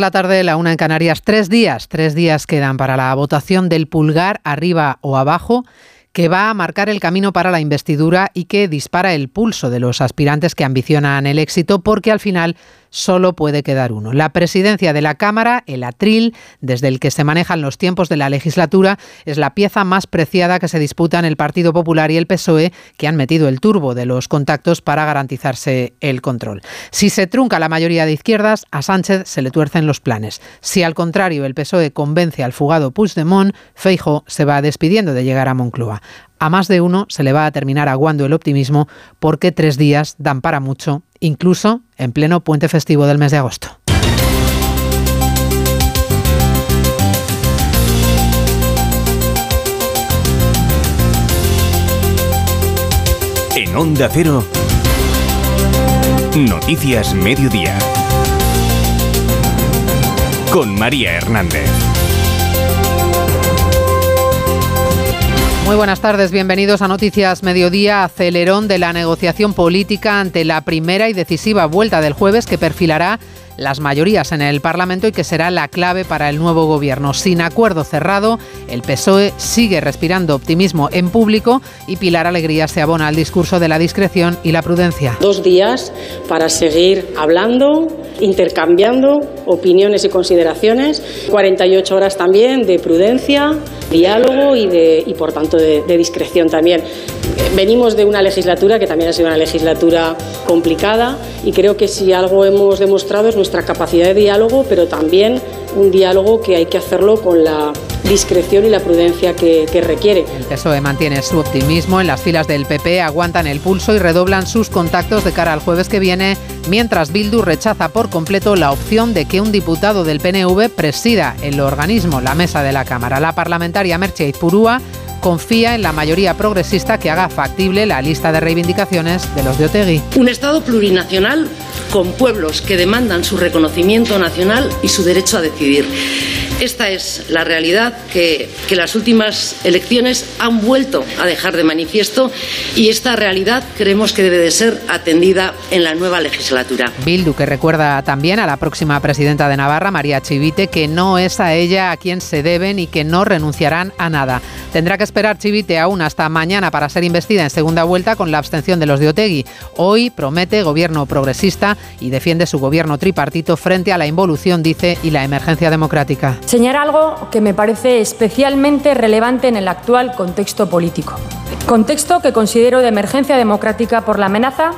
La tarde, la una en Canarias, tres días, tres días quedan para la votación del pulgar arriba o abajo que va a marcar el camino para la investidura y que dispara el pulso de los aspirantes que ambicionan el éxito porque al final solo puede quedar uno. La presidencia de la Cámara, el atril desde el que se manejan los tiempos de la legislatura, es la pieza más preciada que se disputan el Partido Popular y el PSOE, que han metido el turbo de los contactos para garantizarse el control. Si se trunca la mayoría de izquierdas, a Sánchez se le tuercen los planes. Si al contrario el PSOE convence al fugado Puigdemont, Feijo se va despidiendo de llegar a Moncloa. A más de uno se le va a terminar aguando el optimismo porque tres días dan para mucho, incluso en pleno puente festivo del mes de agosto. En Onda Cero, Noticias Mediodía. Con María Hernández. Muy buenas tardes, bienvenidos a Noticias Mediodía, acelerón de la negociación política ante la primera y decisiva vuelta del jueves que perfilará las mayorías en el Parlamento y que será la clave para el nuevo gobierno. Sin acuerdo cerrado, el PSOE sigue respirando optimismo en público y Pilar Alegría se abona al discurso de la discreción y la prudencia. Dos días para seguir hablando, intercambiando opiniones y consideraciones, 48 horas también de prudencia, diálogo y, de, y por tanto de, de discreción también. Venimos de una legislatura que también ha sido una legislatura complicada y creo que si algo hemos demostrado es nuestra capacidad de diálogo, pero también un diálogo que hay que hacerlo con la discreción y la prudencia que, requiere. El PSOE mantiene su optimismo. En las filas del PP aguantan el pulso y redoblan sus contactos de cara al jueves que viene, mientras Bildu rechaza por completo la opción de que un diputado del PNV presida el organismo, la mesa de la Cámara. La parlamentaria Merche Izpurúa confía en la mayoría progresista que haga factible la lista de reivindicaciones de los de Otegui. Un Estado plurinacional con pueblos que demandan su reconocimiento nacional y su derecho a decidir. Esta es la realidad que, que, las últimas elecciones han vuelto a dejar de manifiesto y esta realidad creemos que debe de ser atendida en la nueva legislatura. Bildu, que recuerda también a la próxima presidenta de Navarra, María Chivite, que no es a ella a quien se deben y que no renunciarán a nada. Tendrá que esperar Chivite aún hasta mañana para ser investida en segunda vuelta con la abstención de los de Otegui. Hoy promete gobierno progresista y defiende su gobierno tripartito frente a la involución, dice, y la emergencia democrática. Señalar algo que me parece especialmente relevante en el actual contexto político. Contexto que considero de emergencia democrática por la amenaza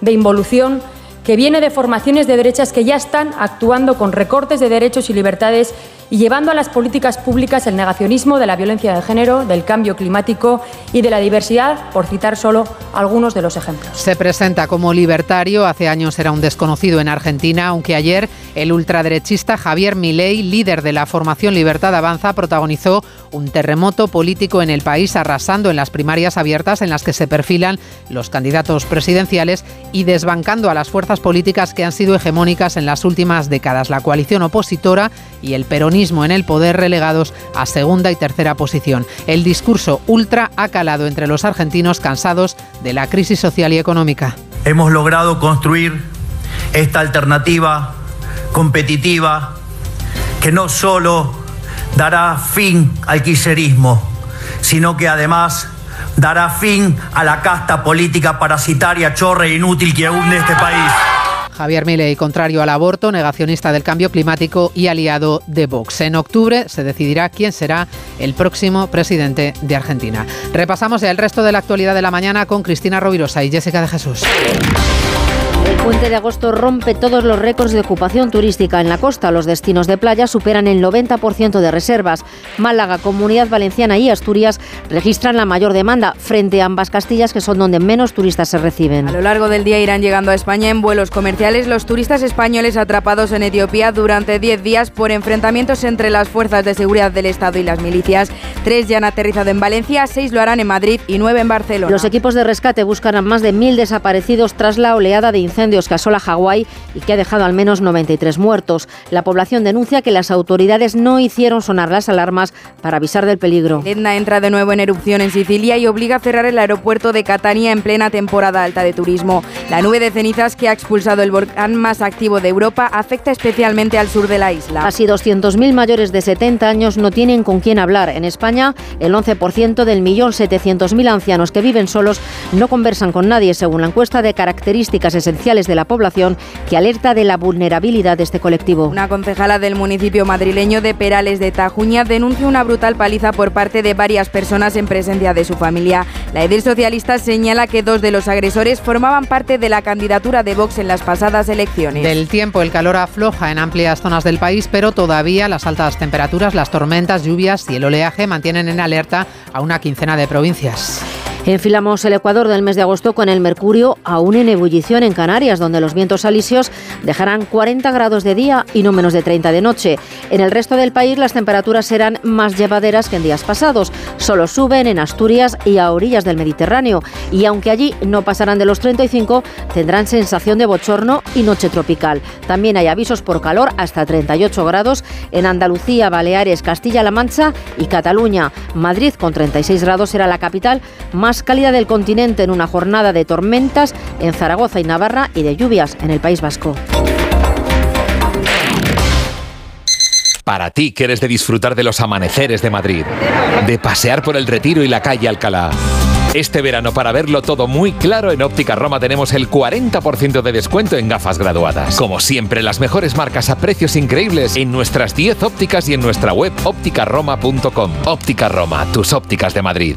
de involución que viene de formaciones de derechas que ya están actuando con recortes de derechos y libertades y llevando a las políticas públicas el negacionismo de la violencia de género, del cambio climático y de la diversidad, por citar solo algunos de los ejemplos. Se presenta como libertario, hace años era un desconocido en Argentina, aunque ayer el ultraderechista Javier Milei, líder de la formación Libertad Avanza, protagonizó un terremoto político en el país, arrasando en las primarias abiertas en las que se perfilan los candidatos presidenciales y desbancando a las fuerzas políticas que han sido hegemónicas en las últimas décadas, la coalición opositora y el peronismo en el poder relegados a segunda y tercera posición. El discurso ultra ha calado entre los argentinos cansados de la crisis social y económica. Hemos logrado construir esta alternativa competitiva que no solo dará fin al quiserismo, sino que además dará fin a la casta política parasitaria, chorra e inútil que hunde este país. Javier Milei, contrario al aborto, negacionista del cambio climático y aliado de Vox. En octubre se decidirá quién será el próximo presidente de Argentina. Repasamos el resto de la actualidad de la mañana con Cristina Rovirosa y Jessica de Jesús. El puente de agosto rompe todos los récords de ocupación turística en la costa. Los destinos de playa superan el 90% de reservas. Málaga, Comunidad Valenciana y Asturias registran la mayor demanda frente a ambas Castillas, que son donde menos turistas se reciben. A lo largo del día irán llegando a España en vuelos comerciales los turistas españoles atrapados en Etiopía durante 10 días por enfrentamientos entre las fuerzas de seguridad del Estado y las milicias. Tres ya han aterrizado en Valencia, seis lo harán en Madrid y nueve en Barcelona. Los equipos de rescate buscan a más de mil desaparecidos tras la oleada de incendios incendios que asola Hawái y que ha dejado al menos 93 muertos. La población denuncia que las autoridades no hicieron sonar las alarmas para avisar del peligro. Etna entra de nuevo en erupción en Sicilia y obliga a cerrar el aeropuerto de Catania en plena temporada alta de turismo. La nube de cenizas que ha expulsado el volcán más activo de Europa afecta especialmente al sur de la isla. Casi 200.000 mayores de 70 años no tienen con quién hablar. En España, el 11% del millón 700.000 ancianos que viven solos no conversan con nadie, según la encuesta de características esenciales de la población que alerta de la vulnerabilidad de este colectivo. Una concejala del municipio madrileño de Perales de Tajuña denuncia una brutal paliza por parte de varias personas en presencia de su familia. La edil socialista señala que dos de los agresores formaban parte de la candidatura de Vox en las pasadas elecciones. Del tiempo, el calor afloja en amplias zonas del país, pero todavía las altas temperaturas, las tormentas, lluvias y el oleaje mantienen en alerta a una quincena de provincias. Enfilamos el Ecuador del mes de agosto con el mercurio aún en ebullición en Canarias, donde los vientos alisios dejarán 40 grados de día y no menos de 30 de noche. En el resto del país las temperaturas serán más llevaderas que en días pasados. Solo suben en Asturias y a orillas del Mediterráneo. Y aunque allí no pasarán de los 35, tendrán sensación de bochorno y noche tropical. También hay avisos por calor hasta 38 grados en Andalucía, Baleares, Castilla-La Mancha y Cataluña. Madrid con 36 grados será la capital más cálida del continente en una jornada de tormentas en Zaragoza y Navarra y de lluvias en el País Vasco. Para ti que eres de disfrutar de los amaneceres de Madrid, de pasear por el Retiro y la calle Alcalá. Este verano, para verlo todo muy claro, en Óptica Roma tenemos el 40% de descuento en gafas graduadas. Como siempre, las mejores marcas a precios increíbles en nuestras 10 ópticas y en nuestra web ópticaroma.com. Óptica Roma, tus ópticas de Madrid.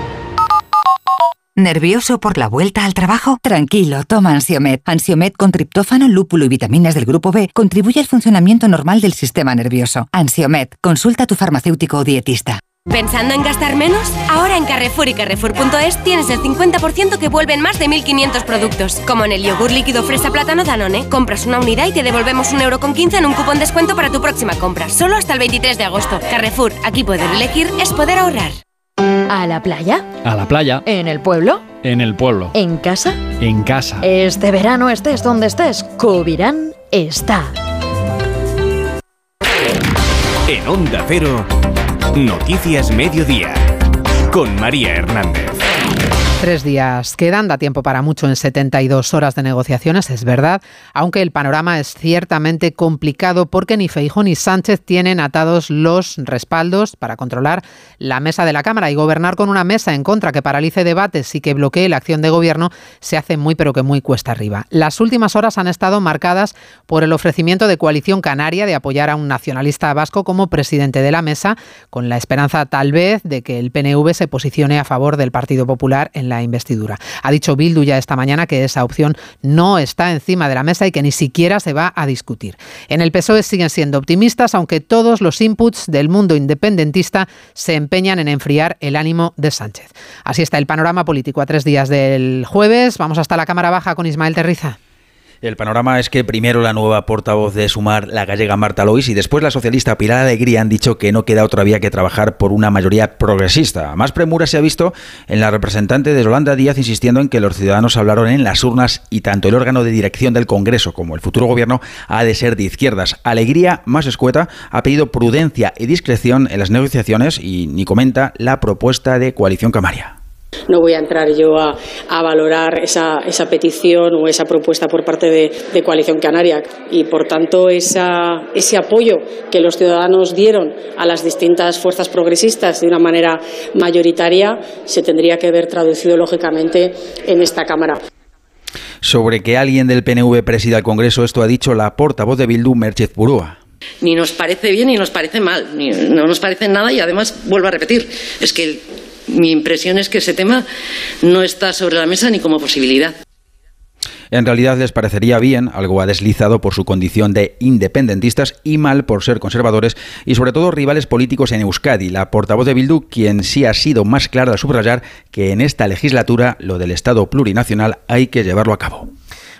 ¿Nervioso por la vuelta al trabajo? Tranquilo, toma Ansiomet. Ansiomet con triptófano, lúpulo y vitaminas del grupo B contribuye al funcionamiento normal del sistema nervioso. Ansiomet, consulta a tu farmacéutico o dietista. ¿Pensando en gastar menos? Ahora en Carrefour y Carrefour.es tienes el 50% que vuelven más de 1.500 productos. Como en el yogur líquido fresa plátano Danone. Compras una unidad y te devolvemos un euro con 15 en un cupón descuento para tu próxima compra. Solo hasta el 23 de agosto. Carrefour, aquí poder elegir es poder ahorrar. ¿A la playa? A la playa. ¿En el pueblo? En el pueblo. ¿En casa? En casa. Este verano estés donde estés, Covirán está. En Onda Cero, Noticias Mediodía, con María Hernández. Tres días quedan, da tiempo para mucho en 72 horas de negociaciones, es verdad, aunque el panorama es ciertamente complicado porque ni Feijón ni Sánchez tienen atados los respaldos para controlar la mesa de la Cámara y gobernar con una mesa en contra que paralice debates y que bloquee la acción de gobierno se hace muy pero que muy cuesta arriba. Las últimas horas han estado marcadas por el ofrecimiento de Coalición Canaria de apoyar a un nacionalista vasco como presidente de la mesa, con la esperanza tal vez de que el PNV se posicione a favor del Partido Popular en la investidura. Ha dicho Bildu ya esta mañana que esa opción no está encima de la mesa y que ni siquiera se va a discutir. En el PSOE siguen siendo optimistas, aunque todos los inputs del mundo independentista se empeñan en enfriar el ánimo de Sánchez. Así está el panorama político a tres días del jueves. Vamos hasta la Cámara Baja con Ismael Terriza. El panorama es que primero la nueva portavoz de Sumar, la gallega Marta Lois, y después la socialista Pilar Alegría han dicho que no queda otra vía que trabajar por una mayoría progresista. Más premura se ha visto en la representante de Yolanda Díaz insistiendo en que los ciudadanos hablaron en las urnas y tanto el órgano de dirección del Congreso como el futuro gobierno ha de ser de izquierdas. Alegría, más escueta, ha pedido prudencia y discreción en las negociaciones y ni comenta la propuesta de coalición camaria. No voy a entrar yo a, a valorar esa, esa, petición o esa propuesta por parte de, de Coalición Canaria y, por tanto, esa, ese apoyo que los ciudadanos dieron a las distintas fuerzas progresistas de una manera mayoritaria se tendría que ver traducido, lógicamente, en esta Cámara. Sobre que alguien del PNV presida el Congreso, esto ha dicho la portavoz de Bildu, Merchez Purúa ni nos parece bien ni nos parece mal, ni, no nos parece nada y además vuelvo a repetir, es que mi impresión es que ese tema no está sobre la mesa ni como posibilidad. En realidad les parecería bien, algo ha deslizado por su condición de independentistas y mal por ser conservadores y sobre todo rivales políticos en Euskadi. La portavoz de Bildu, quien sí ha sido más clara al subrayar que en esta legislatura lo del Estado plurinacional hay que llevarlo a cabo.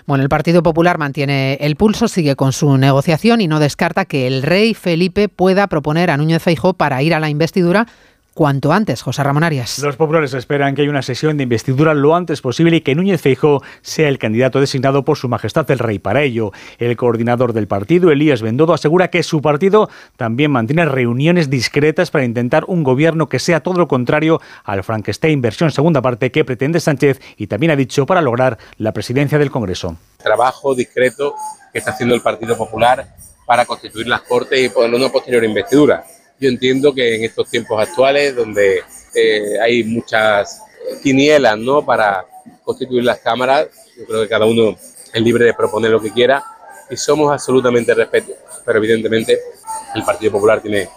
Bueno, el Partido Popular mantiene el pulso, sigue con su negociación y no descarta que el rey Felipe pueda proponer a Núñez Feijóo para ir a la investidura cuanto antes, José Ramón Arias. Los populares esperan que haya una sesión de investidura lo antes posible y que Núñez Feijóo sea el candidato designado por su majestad el rey. Para ello, el coordinador del partido, Elías Bendodo, asegura que su partido también mantiene reuniones discretas para intentar un gobierno que sea todo lo contrario al Frankenstein versión segunda parte que pretende Sánchez y también ha dicho para lograr la presidencia del Congreso. Trabajo discreto que está haciendo el Partido Popular para constituir las Cortes y poner una posterior investidura yo entiendo que en estos tiempos actuales, donde eh, hay muchas quinielas ¿no? para constituir las cámaras, yo creo que cada uno es libre de proponer lo que quiera y somos absolutamente respeto, pero evidentemente el Partido Popular tiene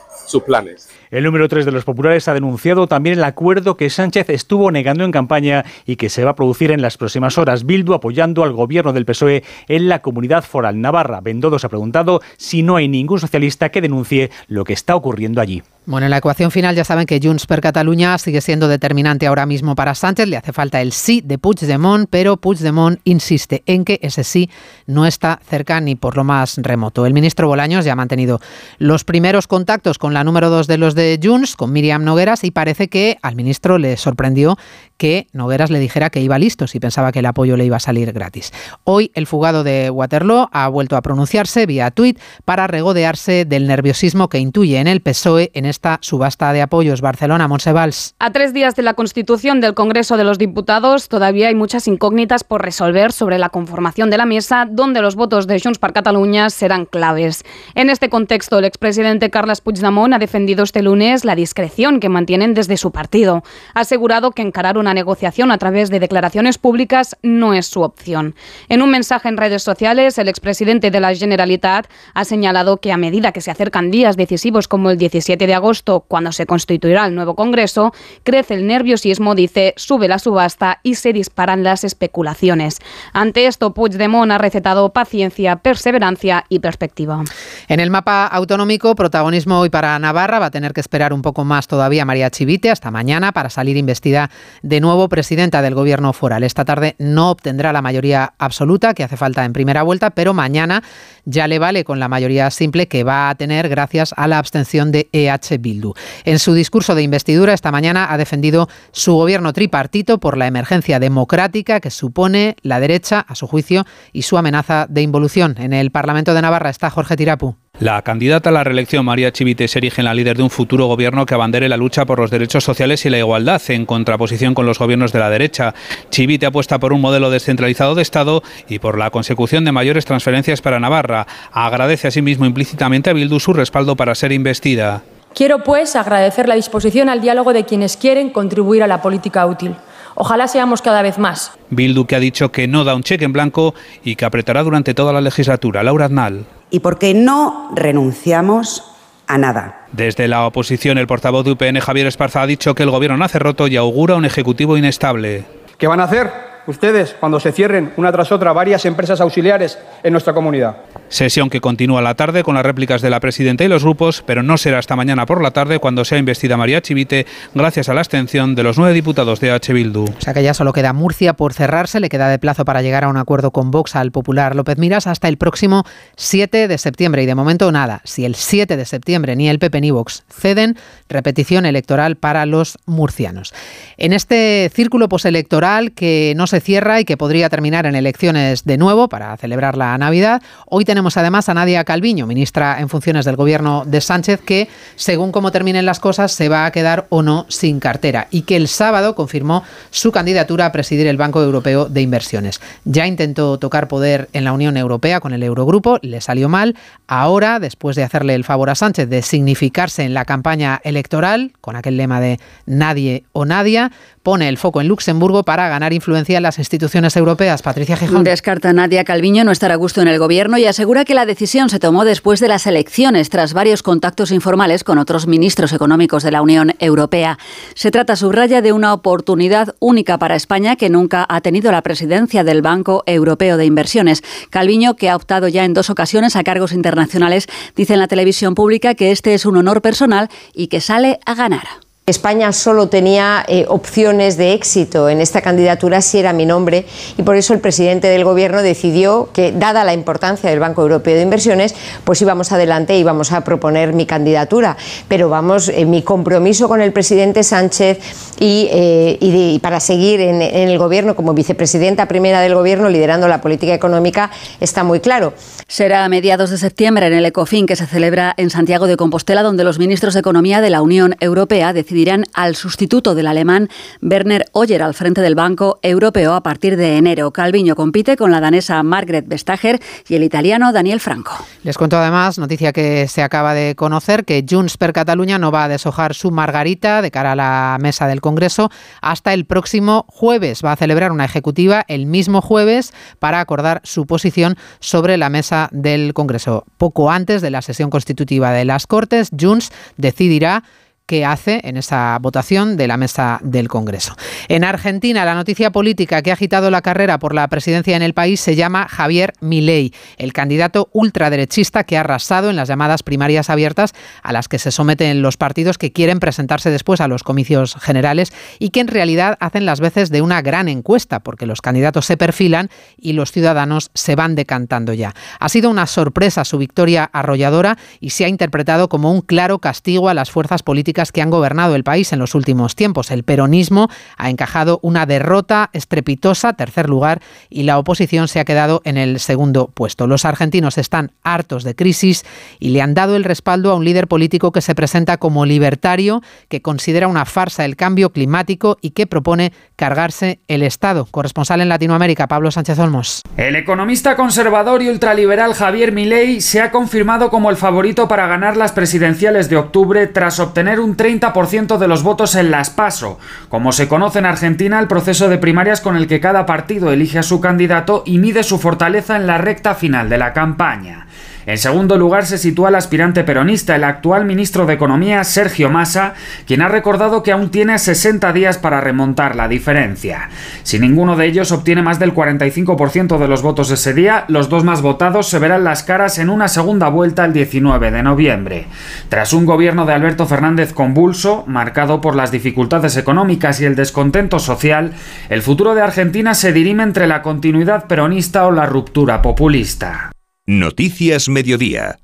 El número 3 de los populares ha denunciado también el acuerdo que Sánchez estuvo negando en campaña y que se va a producir en las próximas horas. Bildu apoyando al gobierno del PSOE en la comunidad foral navarra. Bendodo se ha preguntado si no hay ningún socialista que denuncie lo que está ocurriendo allí. Bueno, en la ecuación final ya saben que Junts per Catalunya sigue siendo determinante ahora mismo para Sánchez. Le hace falta el sí de Puigdemont, pero Puigdemont insiste en que ese sí no está cerca ni por lo más remoto. El ministro Bolaños ya ha mantenido los primeros contactos con la número dos de los de Junts, con Miriam Nogueras, y parece que al ministro le sorprendió que Nogueras le dijera que iba listo si pensaba que el apoyo le iba a salir gratis. Hoy el fugado de Waterloo ha vuelto a pronunciarse vía tuit para regodearse del nerviosismo que intuye en el PSOE en esta subasta de apoyos. Barcelona, Monsevals. A tres días de la constitución del Congreso de los Diputados, todavía hay muchas incógnitas por resolver sobre la conformación de la mesa, donde los votos de Junts per Catalunya serán claves. En este contexto, el expresidente Carles Puigdemont ha defendido este lunes la discreción que mantienen desde su partido. Ha asegurado que encarar una negociación a través de declaraciones públicas no es su opción. En un mensaje en redes sociales, el expresidente de la Generalitat ha señalado que a medida que se acercan días decisivos como el 17 de agosto, cuando se constituirá el nuevo Congreso, crece el nerviosismo, dice, sube la subasta y se disparan las especulaciones. Ante esto, Puigdemont ha recetado paciencia, perseverancia y perspectiva. En el mapa autonómico, protagonismo hoy para Navarra. Va a tener que esperar un poco más todavía María Chivite hasta mañana para salir investida de nuevo presidenta del gobierno foral. Esta tarde no obtendrá la mayoría absoluta que hace falta en primera vuelta, pero mañana ya le vale con la mayoría simple que va a tener gracias a la abstención de EH Bildu. En su discurso de investidura esta mañana ha defendido su gobierno tripartito por la emergencia democrática que supone la derecha, a su juicio, y su amenaza de involución. En el Parlamento de Navarra está Jorge Tirapu. La candidata a la reelección, María Chivite, se erige en la líder de un futuro gobierno que abandere la lucha por los derechos sociales y la igualdad, en contraposición con los gobiernos de la derecha. Chivite apuesta por un modelo descentralizado de Estado y por la consecución de mayores transferencias para Navarra. Agradece asimismo implícitamente a Bildu su respaldo para ser investida. Quiero, pues, agradecer la disposición al diálogo de quienes quieren contribuir a la política útil. Ojalá seamos cada vez más. Bildu que ha dicho que no da un cheque en blanco y que apretará durante toda la legislatura. Laura Aznal. Y porque no renunciamos a nada. Desde la oposición, el portavoz de UPN, Javier Esparza, ha dicho que el gobierno nace roto y augura un ejecutivo inestable. ¿Qué van a hacer ustedes cuando se cierren una tras otra varias empresas auxiliares en nuestra comunidad? Sesión que continúa la tarde con las réplicas de la presidenta y los grupos, pero no será hasta mañana por la tarde cuando sea investida María Chivite gracias a la abstención de los nueve diputados de H. Bildu. O sea que ya solo queda Murcia por cerrarse, le queda de plazo para llegar a un acuerdo con Vox al popular López Miras hasta el próximo 7 de septiembre y de momento nada. Si el 7 de septiembre ni el PP ni Vox ceden, repetición electoral para los murcianos. En este círculo postelectoral que no se cierra y que podría terminar en elecciones de nuevo para celebrar la Navidad, hoy tenemos además a Nadia Calviño, ministra en funciones del gobierno de Sánchez, que según cómo terminen las cosas se va a quedar o no sin cartera y que el sábado confirmó su candidatura a presidir el Banco Europeo de Inversiones. Ya intentó tocar poder en la Unión Europea con el Eurogrupo, le salió mal. Ahora, después de hacerle el favor a Sánchez de significarse en la campaña electoral, con aquel lema de nadie o nadie, pone el foco en Luxemburgo para ganar influencia en las instituciones europeas. Patricia Gijón. Descarta Nadia Calviño no estar a gusto en el gobierno y asegura asegura que la decisión se tomó después de las elecciones, tras varios contactos informales con otros ministros económicos de la Unión Europea. Se trata, subraya, de una oportunidad única para España que nunca ha tenido la presidencia del Banco Europeo de Inversiones. Calviño, que ha optado ya en dos ocasiones a cargos internacionales, dice en la televisión pública que este es un honor personal y que sale a ganar. España solo tenía eh, opciones de éxito en esta candidatura si era mi nombre y por eso el presidente del gobierno decidió que, dada la importancia del Banco Europeo de Inversiones, pues íbamos adelante y íbamos a proponer mi candidatura. Pero vamos, eh, mi compromiso con el presidente Sánchez y, eh, para seguir en, el gobierno como vicepresidenta primera del gobierno liderando la política económica está muy claro. Será a mediados de septiembre en el ECOFIN que se celebra en Santiago de Compostela, donde los ministros de Economía de la Unión Europea decidirán decidirán al sustituto del alemán Werner Hoyer al frente del Banco Europeo a partir de enero. Calviño compite con la danesa Margaret Vestager y el italiano Daniel Franco. Les cuento además, noticia que se acaba de conocer, que Junts per Catalunya no va a deshojar su margarita de cara a la mesa del Congreso hasta el próximo jueves. Va a celebrar una ejecutiva el mismo jueves para acordar su posición sobre la mesa del Congreso. Poco antes de la sesión constitutiva de las Cortes, Junts decidirá que hace en esa votación de la mesa del Congreso. En Argentina, la noticia política que ha agitado la carrera por la presidencia en el país se llama Javier Milei, el candidato ultraderechista que ha arrasado en las llamadas primarias abiertas a las que se someten los partidos que quieren presentarse después a los comicios generales y que en realidad hacen las veces de una gran encuesta porque los candidatos se perfilan y los ciudadanos se van decantando ya. Ha sido una sorpresa su victoria arrolladora y se ha interpretado como un claro castigo a las fuerzas políticas que han gobernado el país en los últimos tiempos. El peronismo ha encajado una derrota estrepitosa, tercer lugar, y la oposición se ha quedado en el segundo puesto. Los argentinos están hartos de crisis y le han dado el respaldo a un líder político que se presenta como libertario, que considera una farsa el cambio climático y que propone cargarse el Estado. Corresponsal en Latinoamérica, Pablo Sánchez Olmos. El economista conservador y ultraliberal Javier Milei se ha confirmado como el favorito para ganar las presidenciales de octubre tras obtener un un 30% de los votos en las PASO, como se conoce en Argentina el proceso de primarias con el que cada partido elige a su candidato y mide su fortaleza en la recta final de la campaña. En segundo lugar se sitúa el aspirante peronista, el actual ministro de Economía, Sergio Massa, quien ha recordado que aún tiene 60 días para remontar la diferencia. Si ninguno de ellos obtiene más del 45% de los votos ese día, los dos más votados se verán las caras en una segunda vuelta el 19 de noviembre. Tras un gobierno de Alberto Fernández convulso, marcado por las dificultades económicas y el descontento social, el futuro de Argentina se dirime entre la continuidad peronista o la ruptura populista. Noticias Mediodía.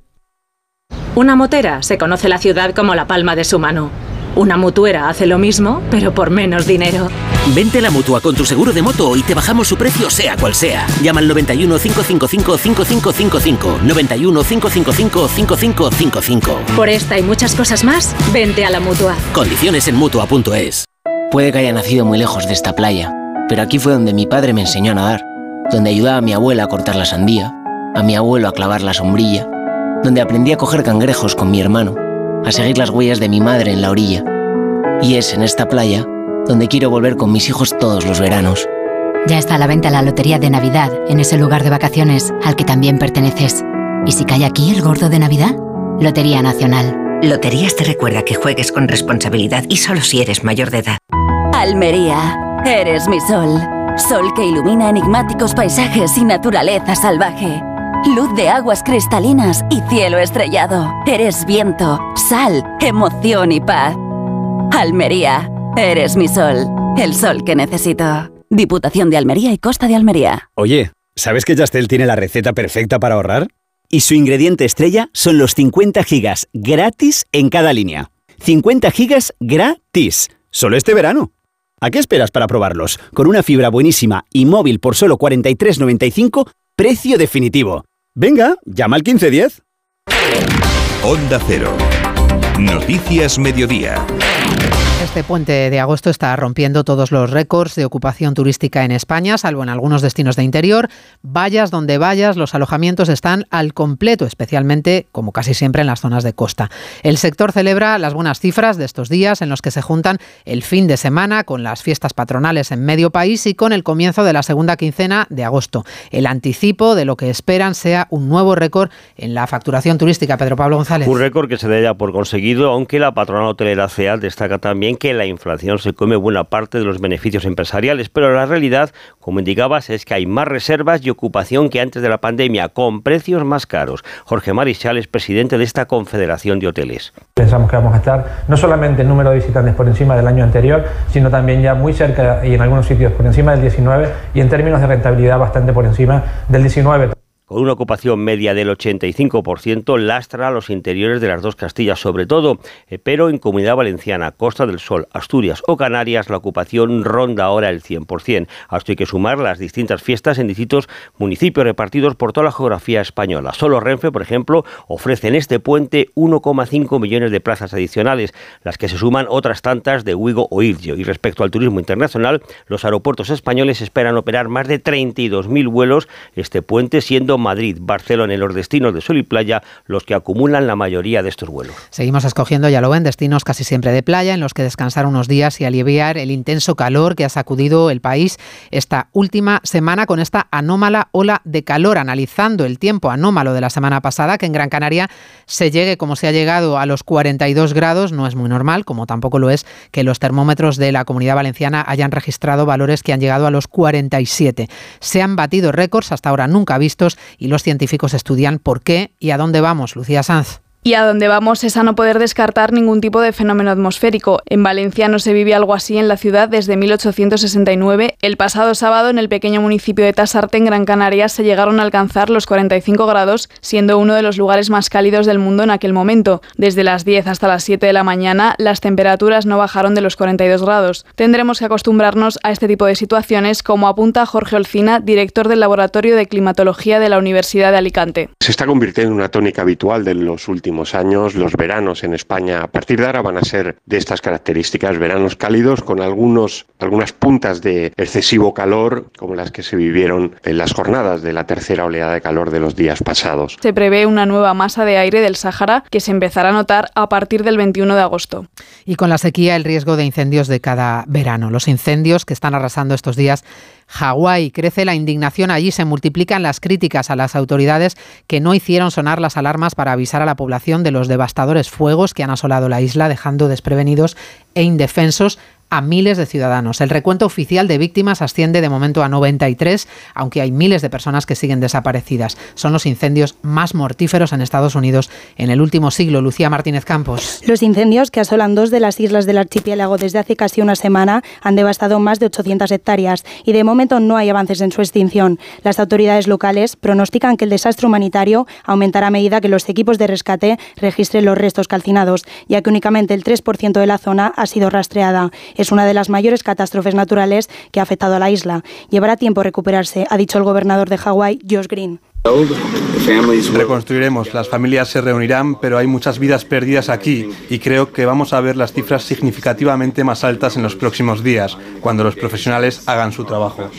Una motera se conoce la ciudad como la palma de su mano. Una mutuera hace lo mismo, pero por menos dinero. Vente a la mutua con tu seguro de moto y te bajamos su precio, sea cual sea. Llama al 91 555 5555. 91 555 5555. Por esta y muchas cosas más, vente a la mutua. Condiciones en mutua.es. Puede que haya nacido muy lejos de esta playa, pero aquí fue donde mi padre me enseñó a nadar, donde ayudaba a mi abuela a cortar la sandía a mi abuelo a clavar la sombrilla, donde aprendí a coger cangrejos con mi hermano, a seguir las huellas de mi madre en la orilla. Y es en esta playa donde quiero volver con mis hijos todos los veranos. Ya está a la venta la Lotería de Navidad en ese lugar de vacaciones al que también perteneces. ¿Y si cae aquí el gordo de Navidad? Lotería Nacional. Loterías te recuerda que juegues con responsabilidad y solo si eres mayor de edad. Almería, eres mi sol. Sol que ilumina enigmáticos paisajes y naturaleza salvaje luz de aguas cristalinas y cielo estrellado. Eres viento, sal, emoción y paz. Almería, eres mi sol, el sol que necesito. Diputación de Almería y Costa de Almería. Oye, ¿sabes que Yastel tiene la receta perfecta para ahorrar? Y su ingrediente estrella son los 50 gigas gratis en cada línea. 50 gigas gratis. Solo este verano. ¿A qué esperas para probarlos? Con una fibra buenísima y móvil por solo 43.95, precio definitivo. Venga, llama al 1510. Onda Cero. Noticias Mediodía. Este puente de agosto está rompiendo todos los récords de ocupación turística en España, salvo en algunos destinos de interior. Vayas donde vayas, los alojamientos están al completo, especialmente, como casi siempre, en las zonas de costa. El sector celebra las buenas cifras de estos días en los que se juntan el fin de semana con las fiestas patronales en medio país y con el comienzo de la segunda quincena de agosto. El anticipo de lo que esperan sea un nuevo récord en la facturación turística. Pedro Pablo González. Un récord que se da ya por conseguido, aunque la patronal hotelera CEA destaca también que la inflación se come buena parte de los beneficios empresariales, pero la realidad, como indicabas, es que hay más reservas y ocupación que antes de la pandemia, con precios más caros. Jorge Marichal es presidente de esta Confederación de Hoteles. Pensamos que vamos a estar no solamente en número de visitantes por encima del año anterior, sino también ya muy cerca y en algunos sitios por encima del 19 y en términos de rentabilidad bastante por encima del 19 con una ocupación media del 85%, lastra los interiores de las dos Castillas sobre todo, eh, pero en Comunidad Valenciana, Costa del Sol, Asturias o Canarias la ocupación ronda ahora el 100%. A esto hay que sumar las distintas fiestas en distintos municipios repartidos por toda la geografía española. Solo Renfe, por ejemplo, ofrece en este puente 1,5 millones de plazas adicionales, las que se suman otras tantas de Huigo o Irgio. Y respecto al turismo internacional, los aeropuertos españoles esperan operar más de 32.000 vuelos este puente, siendo Madrid, Barcelona y los destinos de sol y playa los que acumulan la mayoría de estos vuelos. Seguimos escogiendo, ya lo ven, destinos casi siempre de playa en los que descansar unos días y aliviar el intenso calor que ha sacudido el país esta última semana con esta anómala ola de calor, analizando el tiempo anómalo de la semana pasada, que en Gran Canaria se llegue como se ha llegado a los 42 grados, no es muy normal, como tampoco lo es que los termómetros de la comunidad valenciana hayan registrado valores que han llegado a los 47. Se han batido récords hasta ahora nunca vistos y los científicos estudian por qué y a dónde vamos. Lucía Sanz. Y a dónde vamos es a no poder descartar ningún tipo de fenómeno atmosférico. En Valencia no se vive algo así en la ciudad desde 1869. El pasado sábado en el pequeño municipio de Tasarte, en Gran Canaria, se llegaron a alcanzar los 45 grados, siendo uno de los lugares más cálidos del mundo en aquel momento. Desde las 10 hasta las 7 de la mañana, las temperaturas no bajaron de los 42 grados. Tendremos que acostumbrarnos a este tipo de situaciones, como apunta Jorge Olcina, director del Laboratorio de Climatología de la Universidad de Alicante. Se está convirtiendo en una tónica habitual de los últimos años, los veranos en España a partir de ahora van a ser de estas características, veranos cálidos con algunos, algunas puntas de excesivo calor como las que se vivieron en las jornadas de la tercera oleada de calor de los días pasados. Se prevé una nueva masa de aire del Sáhara que se empezará a notar a partir del 21 de agosto. Y con la sequía el riesgo de incendios de cada verano. Los incendios que están arrasando estos días Hawái. Crece la indignación allí, se multiplican las críticas a las autoridades que no hicieron sonar las alarmas para avisar a la población de los devastadores fuegos que han asolado la isla, dejando desprevenidos e indefensos a miles de ciudadanos. El recuento oficial de víctimas asciende de momento a 93, aunque hay miles de personas que siguen desaparecidas. Son los incendios más mortíferos en Estados Unidos en el último siglo. Lucía Martínez Campos. Los incendios que asolan dos de las islas del archipiélago desde hace casi una semana han devastado más de 800 hectáreas y de momento no hay avances en su extinción. Las autoridades locales pronostican que el desastre humanitario aumentará a medida que los equipos de rescate registren los restos calcinados, ya que únicamente el 3% de la zona ha sido rastreada es una de las mayores catástrofes naturales que ha afectado a la isla. Llevará tiempo recuperarse, ha dicho el gobernador de Hawái, Josh Green. Reconstruiremos, las familias se reunirán, pero hay muchas vidas perdidas aquí y creo que vamos a ver las cifras significativamente más altas en los próximos días, cuando los profesionales hagan su trabajo.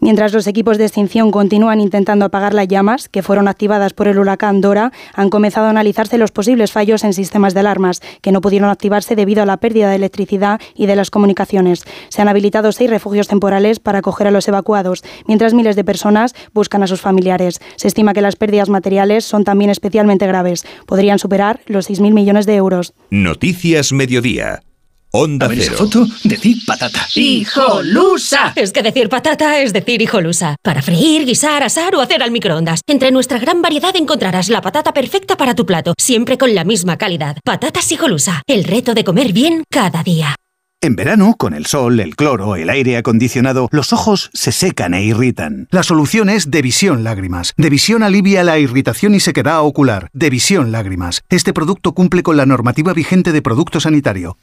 Mientras los equipos de extinción continúan intentando apagar las llamas, que fueron activadas por el huracán Dora, han comenzado a analizarse los posibles fallos en sistemas de alarmas, que no pudieron activarse debido a la pérdida de electricidad y de las comunicaciones. Se han habilitado seis refugios temporales para acoger a los evacuados, mientras miles de personas buscan a sus familiares. Se estima que las pérdidas materiales son también especialmente graves. Podrían superar los 6.000 millones de euros. Noticias Mediodía. Onda a ver Cero. esa foto, decir patata. ¡Hijolusa! Es que decir patata es decir hijolusa. Para freír, guisar, asar o hacer al microondas. Entre nuestra gran variedad encontrarás la patata perfecta para tu plato, siempre con la misma calidad. Patatas hijolusa. El reto de comer bien cada día. En verano, con el sol, el cloro, el aire acondicionado, los ojos se secan e irritan. La solución es Devisión Lágrimas. Devisión alivia la irritación y sequedad ocular. Devisión Lágrimas. Este producto cumple con la normativa vigente de producto sanitario.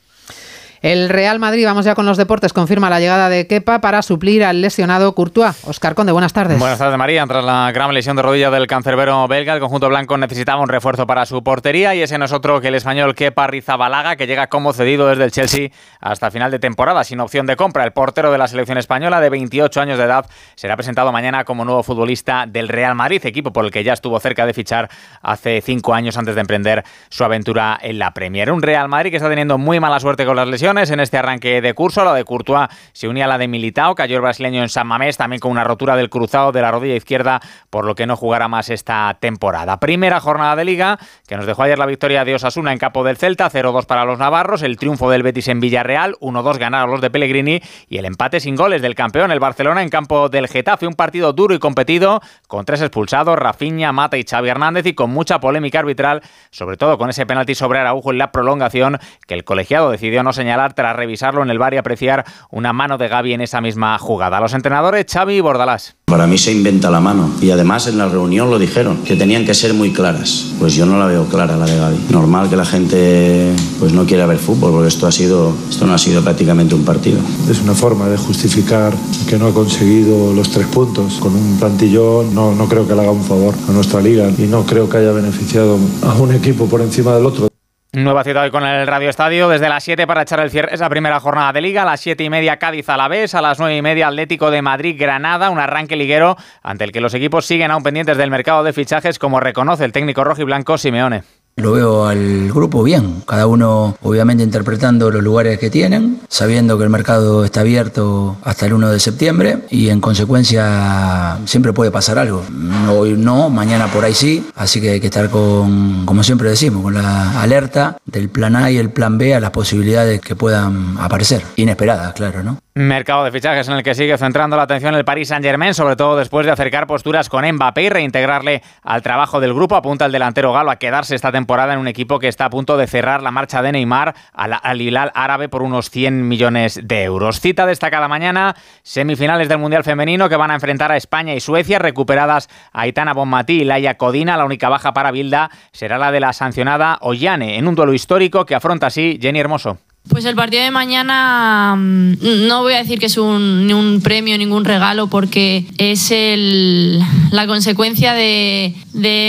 El Real Madrid, vamos ya con los deportes, confirma la llegada de Kepa para suplir al lesionado Courtois. Oscar Conde, buenas tardes. Buenas tardes, María. Tras la gran lesión de rodilla del cancerbero belga, el conjunto blanco necesitaba un refuerzo para su portería y ese no es otro que el español Kepa Rizabalaga, que llega como cedido desde el Chelsea hasta final de temporada, sin opción de compra. El portero de la selección española, de 28 años de edad, será presentado mañana como nuevo futbolista del Real Madrid, equipo por el que ya estuvo cerca de fichar hace cinco años antes de emprender su aventura en la Premier. Un Real Madrid que está teniendo muy mala suerte con las lesiones en este arranque de curso. La de Courtois se unía a la de Militao, cayó el brasileño en San Mamés, también con una rotura del cruzado de la rodilla izquierda, por lo que no jugará más esta temporada. Primera jornada de liga, que nos dejó ayer la victoria de Osasuna en campo del Celta, 0-2 para los navarros, el triunfo del Betis en Villarreal, 1-2 ganaron los de Pellegrini y el empate sin goles del campeón, el Barcelona, en campo del Getafe. Un partido duro y competido, con tres expulsados, Rafinha, Mata y Xavi Hernández, y con mucha polémica arbitral, sobre todo con ese penalti sobre Araujo en la prolongación, que el colegiado decidió no señalar tras revisarlo en el bar y apreciar una mano de Gaby en esa misma jugada. Los entrenadores Xavi y Bordalás. Para mí se inventa la mano y además en la reunión lo dijeron, que tenían que ser muy claras. Pues yo no la veo clara la de Gaby. Normal que la gente pues no quiera ver fútbol porque esto ha sido esto no ha sido prácticamente un partido. Es una forma de justificar que no ha conseguido los tres puntos con un plantillón. No, no creo que le haga un favor a nuestra liga y no creo que haya beneficiado a un equipo por encima del otro. Nueva ciudad hoy con el Radio Estadio desde las 7 para echar el cierre esa primera jornada de Liga. A las 7 y media Cádiz a la vez, a las 9 y media Atlético de Madrid Granada, un arranque liguero ante el que los equipos siguen aún pendientes del mercado de fichajes, como reconoce el técnico rojo y blanco Simeone. Lo veo al grupo bien, cada uno obviamente interpretando los lugares que tienen, sabiendo que el mercado está abierto hasta el 1 de septiembre y en consecuencia siempre puede pasar algo. Hoy no, mañana por ahí sí, así que hay que estar con, como siempre decimos, con la alerta del plan A y el plan B a las posibilidades que puedan aparecer, inesperadas, claro, ¿no? Mercado de fichajes en el que sigue centrando la atención el Paris Saint-Germain, sobre todo después de acercar posturas con Mbappé y reintegrarle al trabajo del grupo. Apunta el delantero galo a quedarse esta temporada en un equipo que está a punto de cerrar la marcha de Neymar al, al Hilal árabe por unos 100 millones de euros. Cita destacada mañana, semifinales del Mundial Femenino que van a enfrentar a España y Suecia, recuperadas Aitana Bonmatí y Laia Codina. La única baja para Bilda será la de la sancionada Ollane, en un duelo histórico que afronta así Jenny Hermoso. Pues el partido de mañana mm, no voy a decir que es un, un premio, ningún regalo, porque es el, la consecuencia de,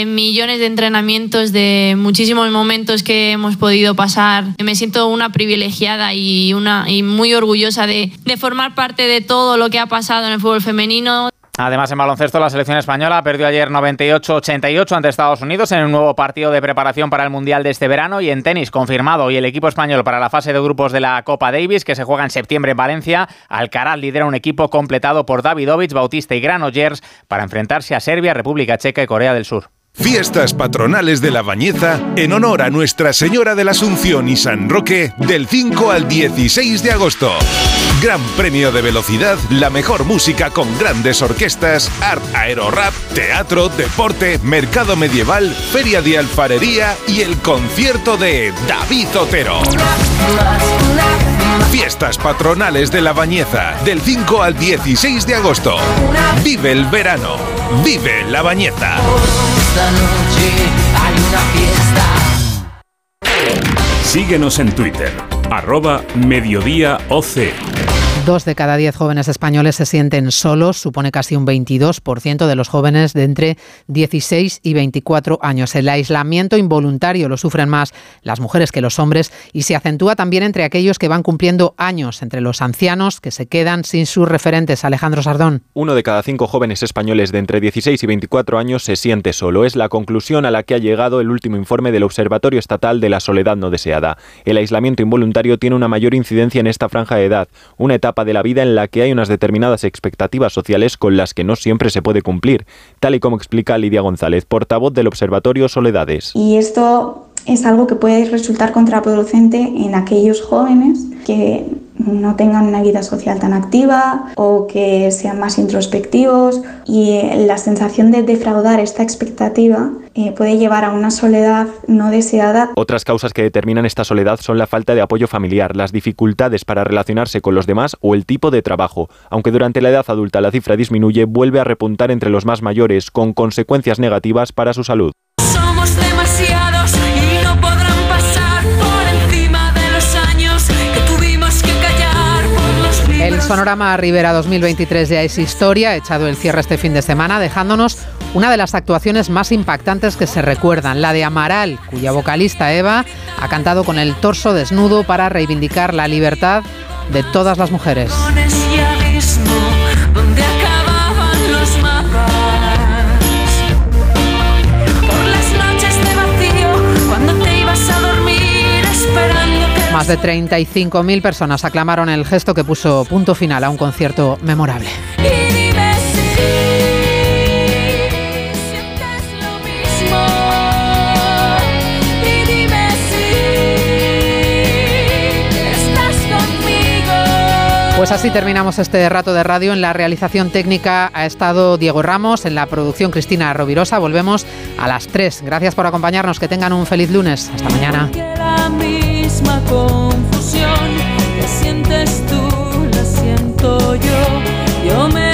millones de entrenamientos, de muchísimos momentos que hemos podido pasar. Me siento una privilegiada y, una, y muy orgullosa de formar parte de todo lo que ha pasado en el fútbol femenino. Además, en baloncesto, la selección española perdió ayer 98-88 ante Estados Unidos en un nuevo partido de preparación para el Mundial de este verano. Y en tenis, confirmado y el equipo español para la fase de grupos de la Copa Davis, que se juega en septiembre en Valencia. Alcaraz lidera un equipo completado por Davidovich, Bautista y Granollers para enfrentarse a Serbia, República Checa y Corea del Sur. Fiestas patronales de la Bañeza en honor a Nuestra Señora de la Asunción y San Roque del 5 al 16 de agosto. Gran premio de velocidad, la mejor música con grandes orquestas, art aerorap, teatro, deporte, mercado medieval, feria de alfarería y el concierto de David Otero. Fiestas patronales de la Bañeza del 5 al 16 de agosto. Vive el verano. Vive la Bañeza. Síguenos en Twitter, arroba Mediodía OC. Dos de cada diez jóvenes españoles se sienten solos, supone casi un 22% de los jóvenes de entre 16 y 24 años. El aislamiento involuntario lo sufren más las mujeres que los hombres y se acentúa también entre aquellos que van cumpliendo años, entre los ancianos que se quedan sin sus referentes. Alejandro Sardón. Uno de cada cinco jóvenes españoles de entre 16 y 24 años se siente solo. Es la conclusión a la que ha llegado el último informe del Observatorio Estatal de la Soledad No Deseada. El aislamiento involuntario tiene una mayor incidencia en esta franja de edad, una etapa de la vida en la que hay unas determinadas expectativas sociales con las que no siempre se puede cumplir, tal y como explica Lidia González, portavoz del Observatorio Soledades. Y esto es algo que puede resultar contraproducente en aquellos jóvenes que no tengan una vida social tan activa o que sean más introspectivos y eh, la sensación de defraudar esta expectativa eh, puede llevar a una soledad no deseada. Otras causas que determinan esta soledad son la falta de apoyo familiar, las dificultades para relacionarse con los demás o el tipo de trabajo. Aunque durante la edad adulta la cifra disminuye, vuelve a repuntar entre los más mayores, con consecuencias negativas para su salud. Sonorama Rivera 2023 ya es historia, echado el cierre este fin de semana, dejándonos una de las actuaciones más impactantes que se recuerdan, la de Amaral, cuya vocalista Eva ha cantado con el torso desnudo para reivindicar la libertad de todas las mujeres. Más de 35.000 personas aclamaron el gesto que puso punto final a un concierto memorable. Pues así terminamos este rato de radio. En la realización técnica ha estado Diego Ramos, en la producción Cristina Rovirosa. Volvemos a las 3. Gracias por acompañarnos. Que tengan un feliz lunes. Hasta mañana misma confusión que sientes tú, la siento yo. Yo me